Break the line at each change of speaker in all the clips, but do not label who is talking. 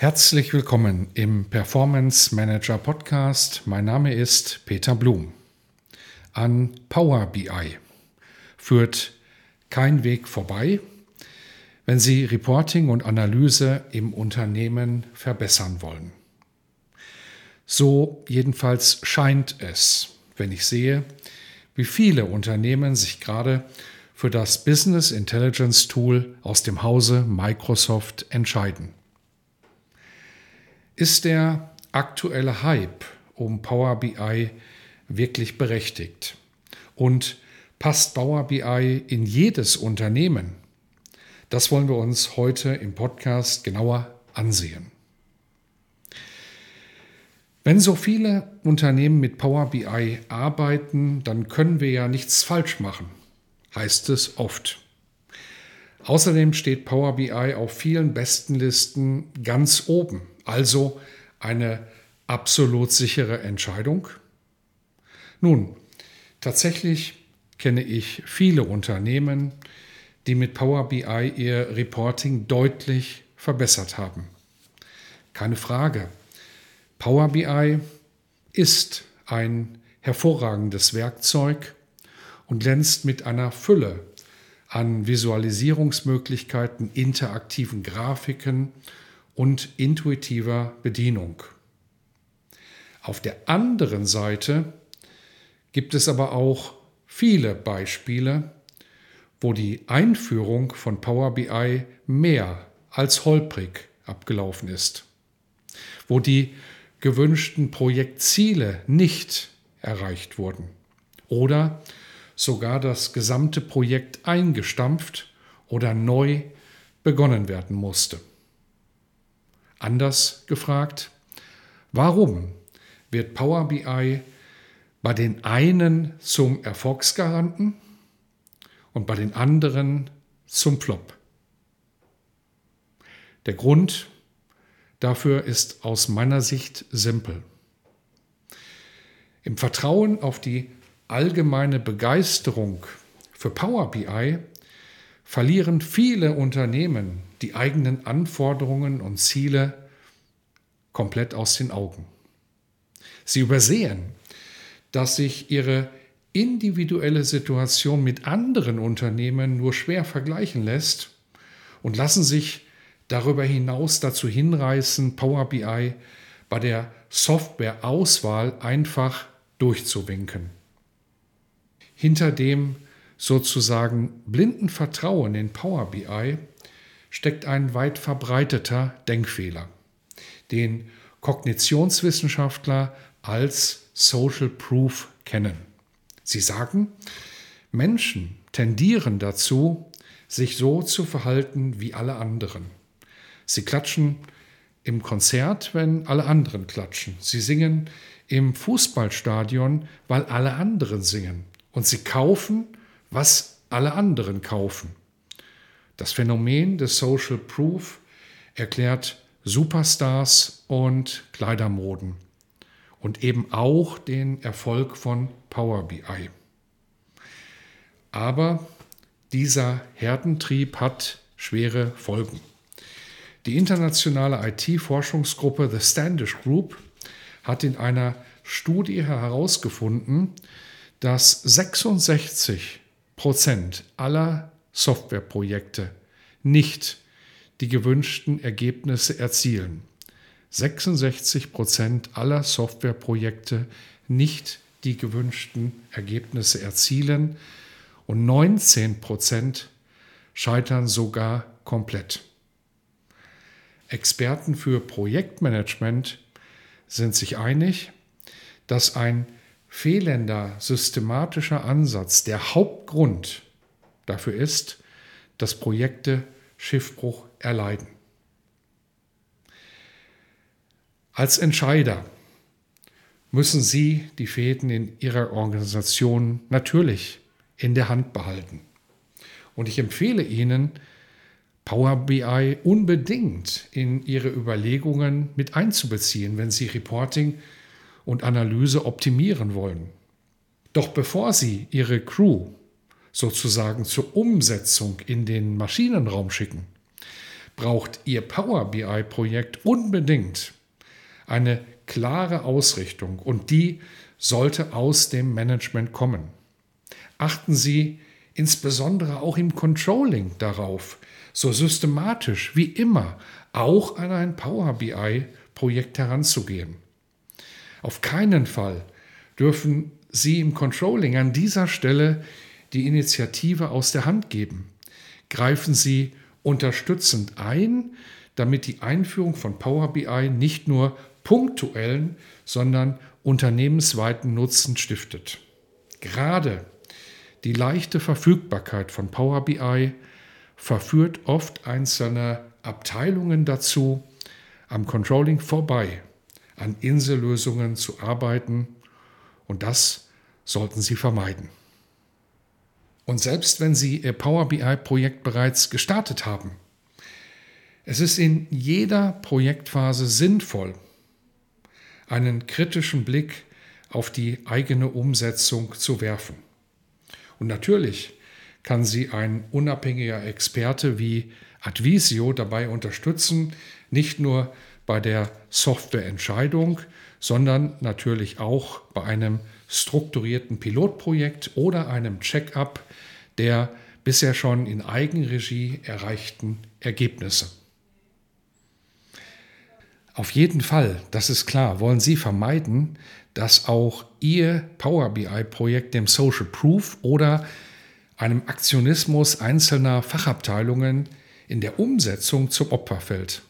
Herzlich willkommen im Performance Manager Podcast. Mein Name ist Peter Blum. An Power BI führt kein Weg vorbei, wenn Sie Reporting und Analyse im Unternehmen verbessern wollen. So jedenfalls scheint es, wenn ich sehe, wie viele Unternehmen sich gerade für das Business Intelligence Tool aus dem Hause Microsoft entscheiden. Ist der aktuelle Hype um Power BI wirklich berechtigt? Und passt Power BI in jedes Unternehmen? Das wollen wir uns heute im Podcast genauer ansehen. Wenn so viele Unternehmen mit Power BI arbeiten, dann können wir ja nichts falsch machen, heißt es oft. Außerdem steht Power BI auf vielen Bestenlisten ganz oben also eine absolut sichere Entscheidung? Nun, tatsächlich kenne ich viele Unternehmen, die mit Power BI ihr Reporting deutlich verbessert haben. Keine Frage. Power BI ist ein hervorragendes Werkzeug und glänzt mit einer Fülle an Visualisierungsmöglichkeiten, interaktiven Grafiken und intuitiver Bedienung. Auf der anderen Seite gibt es aber auch viele Beispiele, wo die Einführung von Power BI mehr als holprig abgelaufen ist, wo die gewünschten Projektziele nicht erreicht wurden oder sogar das gesamte Projekt eingestampft oder neu begonnen werden musste. Anders gefragt, warum wird Power BI bei den einen zum Erfolgsgaranten und bei den anderen zum Flop? Der Grund dafür ist aus meiner Sicht simpel. Im Vertrauen auf die allgemeine Begeisterung für Power BI verlieren viele Unternehmen die eigenen Anforderungen und Ziele komplett aus den Augen. Sie übersehen, dass sich ihre individuelle Situation mit anderen Unternehmen nur schwer vergleichen lässt und lassen sich darüber hinaus dazu hinreißen, Power BI bei der Softwareauswahl einfach durchzuwinken. Hinter dem sozusagen blinden Vertrauen in Power BI steckt ein weit verbreiteter Denkfehler, den Kognitionswissenschaftler als Social Proof kennen. Sie sagen, Menschen tendieren dazu, sich so zu verhalten wie alle anderen. Sie klatschen im Konzert, wenn alle anderen klatschen. Sie singen im Fußballstadion, weil alle anderen singen. Und sie kaufen, was alle anderen kaufen. Das Phänomen des Social Proof erklärt Superstars und Kleidermoden und eben auch den Erfolg von Power BI. Aber dieser Herdentrieb hat schwere Folgen. Die internationale IT-Forschungsgruppe The Standish Group hat in einer Studie herausgefunden, dass 66 Prozent aller Softwareprojekte nicht die gewünschten Ergebnisse erzielen. 66 Prozent aller Softwareprojekte nicht die gewünschten Ergebnisse erzielen und 19 Prozent scheitern sogar komplett. Experten für Projektmanagement sind sich einig, dass ein fehlender systematischer Ansatz der Hauptgrund dafür ist, dass Projekte Schiffbruch erleiden. Als Entscheider müssen Sie die Fäden in Ihrer Organisation natürlich in der Hand behalten. Und ich empfehle Ihnen, Power BI unbedingt in Ihre Überlegungen mit einzubeziehen, wenn Sie Reporting und Analyse optimieren wollen. Doch bevor Sie Ihre Crew sozusagen zur Umsetzung in den Maschinenraum schicken, braucht Ihr Power BI-Projekt unbedingt eine klare Ausrichtung und die sollte aus dem Management kommen. Achten Sie insbesondere auch im Controlling darauf, so systematisch wie immer auch an ein Power BI-Projekt heranzugehen. Auf keinen Fall dürfen Sie im Controlling an dieser Stelle die Initiative aus der Hand geben. Greifen Sie unterstützend ein, damit die Einführung von Power BI nicht nur punktuellen, sondern unternehmensweiten Nutzen stiftet. Gerade die leichte Verfügbarkeit von Power BI verführt oft einzelne Abteilungen dazu, am Controlling vorbei an Insellösungen zu arbeiten und das sollten Sie vermeiden. Und selbst wenn Sie Ihr Power BI-Projekt bereits gestartet haben, es ist in jeder Projektphase sinnvoll, einen kritischen Blick auf die eigene Umsetzung zu werfen. Und natürlich kann sie ein unabhängiger Experte wie Advisio dabei unterstützen, nicht nur bei der Softwareentscheidung, sondern natürlich auch bei einem strukturierten Pilotprojekt oder einem Check-up der bisher schon in Eigenregie erreichten Ergebnisse. Auf jeden Fall, das ist klar, wollen Sie vermeiden, dass auch Ihr Power BI-Projekt dem Social Proof oder einem Aktionismus einzelner Fachabteilungen in der Umsetzung zum Opfer fällt.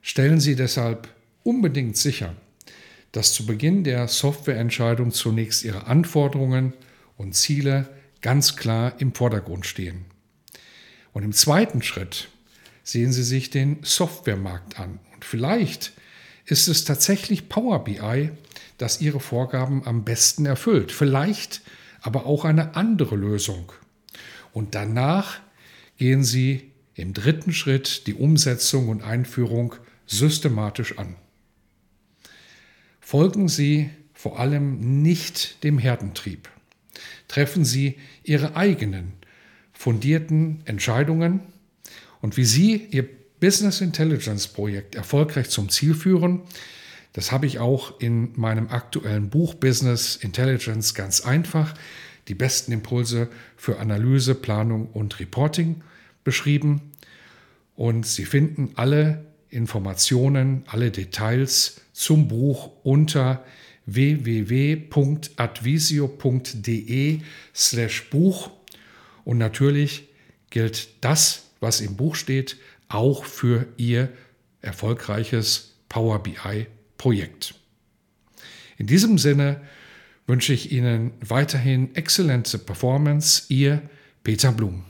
Stellen Sie deshalb unbedingt sicher, dass zu Beginn der Softwareentscheidung zunächst Ihre Anforderungen und Ziele ganz klar im Vordergrund stehen. Und im zweiten Schritt sehen Sie sich den Softwaremarkt an. Und vielleicht ist es tatsächlich Power BI, das Ihre Vorgaben am besten erfüllt. Vielleicht aber auch eine andere Lösung. Und danach gehen Sie im dritten Schritt die Umsetzung und Einführung systematisch an. Folgen Sie vor allem nicht dem Herdentrieb. Treffen Sie Ihre eigenen, fundierten Entscheidungen und wie Sie Ihr Business Intelligence Projekt erfolgreich zum Ziel führen, das habe ich auch in meinem aktuellen Buch Business Intelligence ganz einfach, die besten Impulse für Analyse, Planung und Reporting beschrieben. Und Sie finden alle Informationen, alle Details zum Buch unter www.advisio.de slash Buch. Und natürlich gilt das, was im Buch steht, auch für Ihr erfolgreiches Power BI Projekt. In diesem Sinne wünsche ich Ihnen weiterhin exzellente Performance. Ihr Peter Blum.